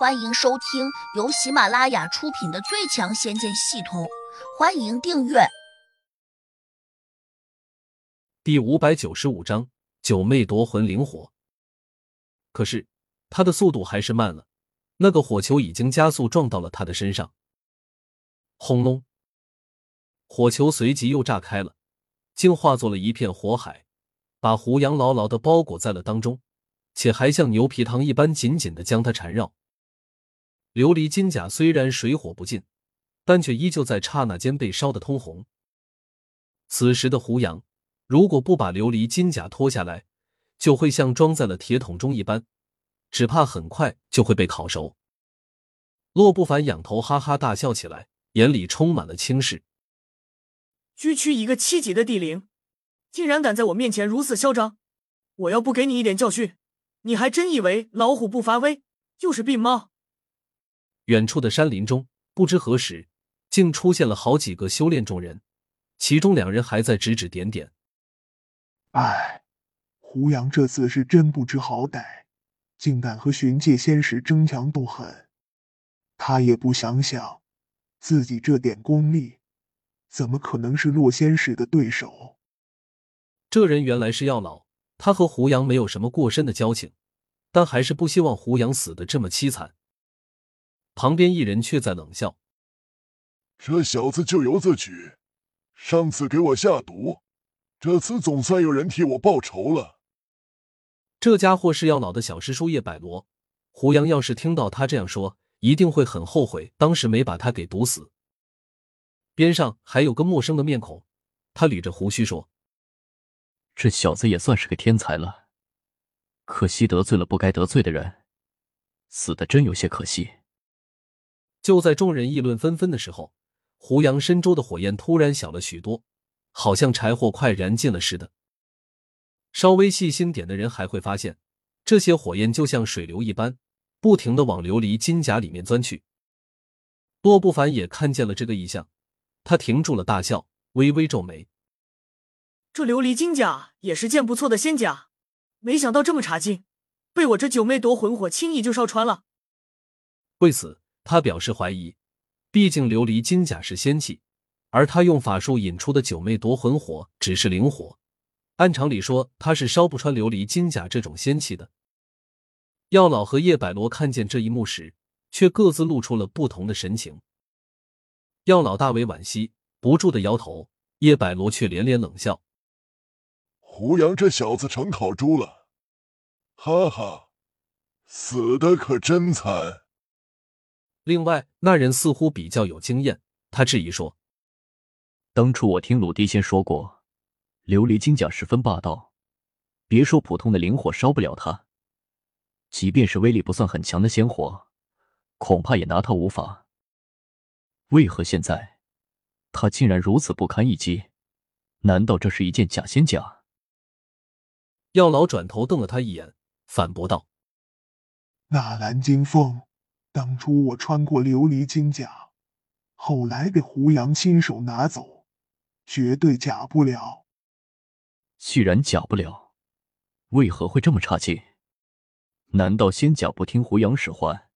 欢迎收听由喜马拉雅出品的《最强仙剑系统》，欢迎订阅。第五百九十五章，九妹夺魂灵火。可是他的速度还是慢了，那个火球已经加速撞到了他的身上。轰隆！火球随即又炸开了，竟化作了一片火海，把胡杨牢牢的包裹在了当中，且还像牛皮糖一般紧紧的将他缠绕。琉璃金甲虽然水火不进，但却依旧在刹那间被烧得通红。此时的胡杨，如果不把琉璃金甲脱下来，就会像装在了铁桶中一般，只怕很快就会被烤熟。洛不凡仰头哈哈大笑起来，眼里充满了轻视。区区一个七级的地灵，竟然敢在我面前如此嚣张！我要不给你一点教训，你还真以为老虎不发威就是病猫？远处的山林中，不知何时，竟出现了好几个修炼众人，其中两人还在指指点点。唉，胡杨这次是真不知好歹，竟敢和寻界仙使争强斗狠。他也不想想，自己这点功力，怎么可能是洛仙使的对手？这人原来是药老，他和胡杨没有什么过深的交情，但还是不希望胡杨死的这么凄惨。旁边一人却在冷笑：“这小子咎由自取，上次给我下毒，这次总算有人替我报仇了。”这家伙是药老的小师叔叶百罗。胡杨要是听到他这样说，一定会很后悔当时没把他给毒死。边上还有个陌生的面孔，他捋着胡须说：“这小子也算是个天才了，可惜得罪了不该得罪的人，死的真有些可惜。”就在众人议论纷纷的时候，胡杨身周的火焰突然小了许多，好像柴火快燃尽了似的。稍微细心点的人还会发现，这些火焰就像水流一般，不停的往琉璃金甲里面钻去。洛不凡也看见了这个异象，他停住了大笑，微微皱眉：“这琉璃金甲也是件不错的仙甲，没想到这么差劲，被我这九妹夺魂火轻易就烧穿了。”为此。他表示怀疑，毕竟琉璃金甲是仙气，而他用法术引出的九妹夺魂火只是灵火，按常理说他是烧不穿琉璃金甲这种仙气的。药老和叶百罗看见这一幕时，却各自露出了不同的神情。药老大为惋惜，不住的摇头；叶百罗却连连冷笑：“胡杨这小子成烤猪了，哈哈，死的可真惨。”另外，那人似乎比较有经验，他质疑说：“当初我听鲁地仙说过，琉璃金甲十分霸道，别说普通的灵火烧不了它，即便是威力不算很强的仙火，恐怕也拿它无法。为何现在他竟然如此不堪一击？难道这是一件假仙甲？”药老转头瞪了他一眼，反驳道：“纳兰金凤。”当初我穿过琉璃金甲，后来被胡杨亲手拿走，绝对假不了。既然假不了，为何会这么差劲？难道仙甲不听胡杨使唤，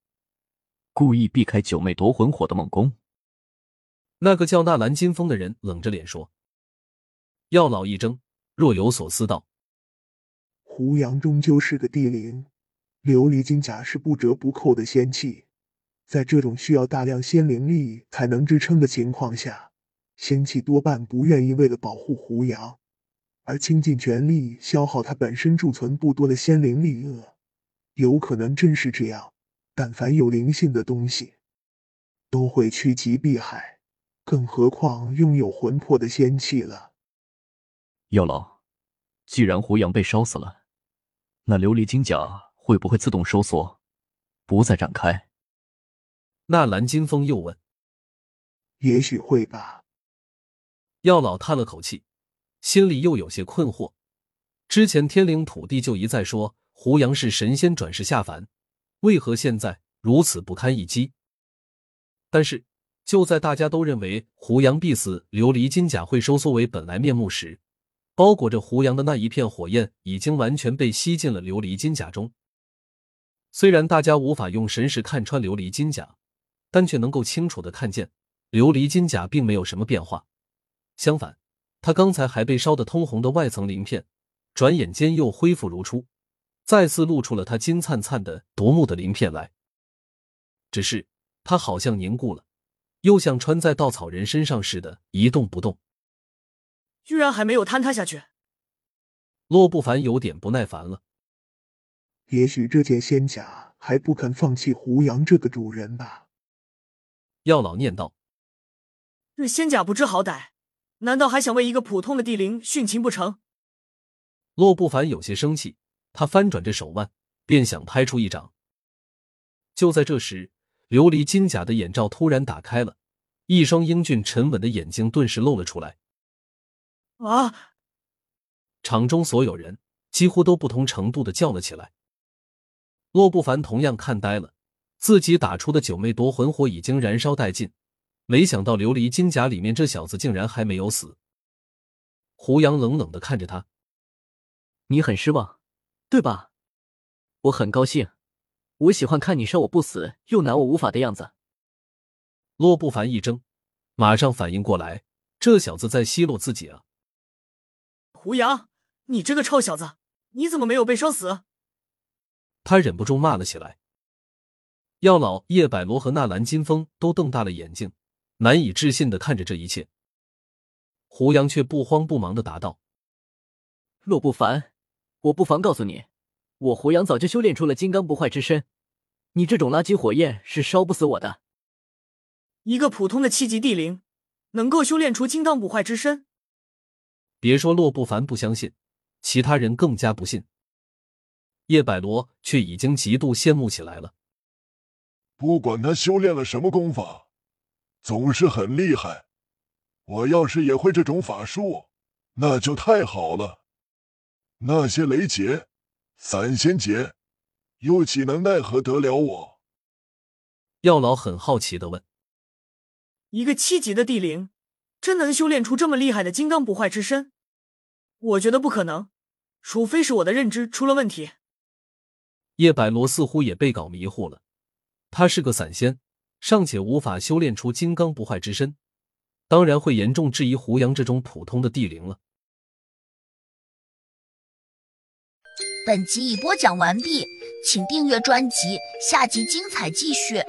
故意避开九妹夺魂火的猛攻？那个叫纳兰金风的人冷着脸说。药老一怔，若有所思道：“胡杨终究是个地灵，琉璃金甲是不折不扣的仙器。”在这种需要大量仙灵力才能支撑的情况下，仙气多半不愿意为了保护胡杨而倾尽全力消耗他本身贮存不多的仙灵力。呃，有可能真是这样。但凡有灵性的东西，都会趋吉避害，更何况拥有魂魄的仙气了。药老，既然胡杨被烧死了，那琉璃金甲会不会自动收缩，不再展开？纳兰金风又问：“也许会吧。”药老叹了口气，心里又有些困惑。之前天灵土地就一再说胡杨是神仙转世下凡，为何现在如此不堪一击？但是就在大家都认为胡杨必死，琉璃金甲会收缩为本来面目时，包裹着胡杨的那一片火焰已经完全被吸进了琉璃金甲中。虽然大家无法用神识看穿琉璃金甲，但却能够清楚的看见琉璃金甲并没有什么变化。相反，他刚才还被烧得通红的外层鳞片，转眼间又恢复如初，再次露出了他金灿灿的夺目的鳞片来。只是他好像凝固了，又像穿在稻草人身上似的，一动不动。居然还没有坍塌下去。洛不凡有点不耐烦了。也许这件仙甲还不肯放弃胡杨这个主人吧？药老念道：“这仙甲不知好歹，难道还想为一个普通的地灵殉情不成？”洛不凡有些生气，他翻转着手腕，便想拍出一掌。就在这时，琉璃金甲的眼罩突然打开了，一双英俊沉稳的眼睛顿时露了出来。啊！场中所有人几乎都不同程度的叫了起来。洛不凡同样看呆了，自己打出的九妹夺魂火已经燃烧殆尽，没想到琉璃金甲里面这小子竟然还没有死。胡杨冷冷的看着他：“你很失望，对吧？我很高兴，我喜欢看你杀我不死又拿我无法的样子。”洛不凡一怔，马上反应过来，这小子在奚落自己啊！胡杨，你这个臭小子，你怎么没有被烧死？他忍不住骂了起来。药老叶百罗和纳兰金风都瞪大了眼睛，难以置信的看着这一切。胡杨却不慌不忙的答道：“洛不凡，我不妨告诉你，我胡杨早就修炼出了金刚不坏之身，你这种垃圾火焰是烧不死我的。一个普通的七级地灵，能够修炼出金刚不坏之身？别说洛不凡不相信，其他人更加不信。”叶百罗却已经极度羡慕起来了。不管他修炼了什么功法，总是很厉害。我要是也会这种法术，那就太好了。那些雷劫、散仙劫，又岂能奈何得了我？药老很好奇的问：“一个七级的地灵，真能修炼出这么厉害的金刚不坏之身？我觉得不可能，除非是我的认知出了问题。”叶百罗似乎也被搞迷糊了，他是个散仙，尚且无法修炼出金刚不坏之身，当然会严重质疑胡杨这种普通的地灵了。本集已播讲完毕，请订阅专辑，下集精彩继续。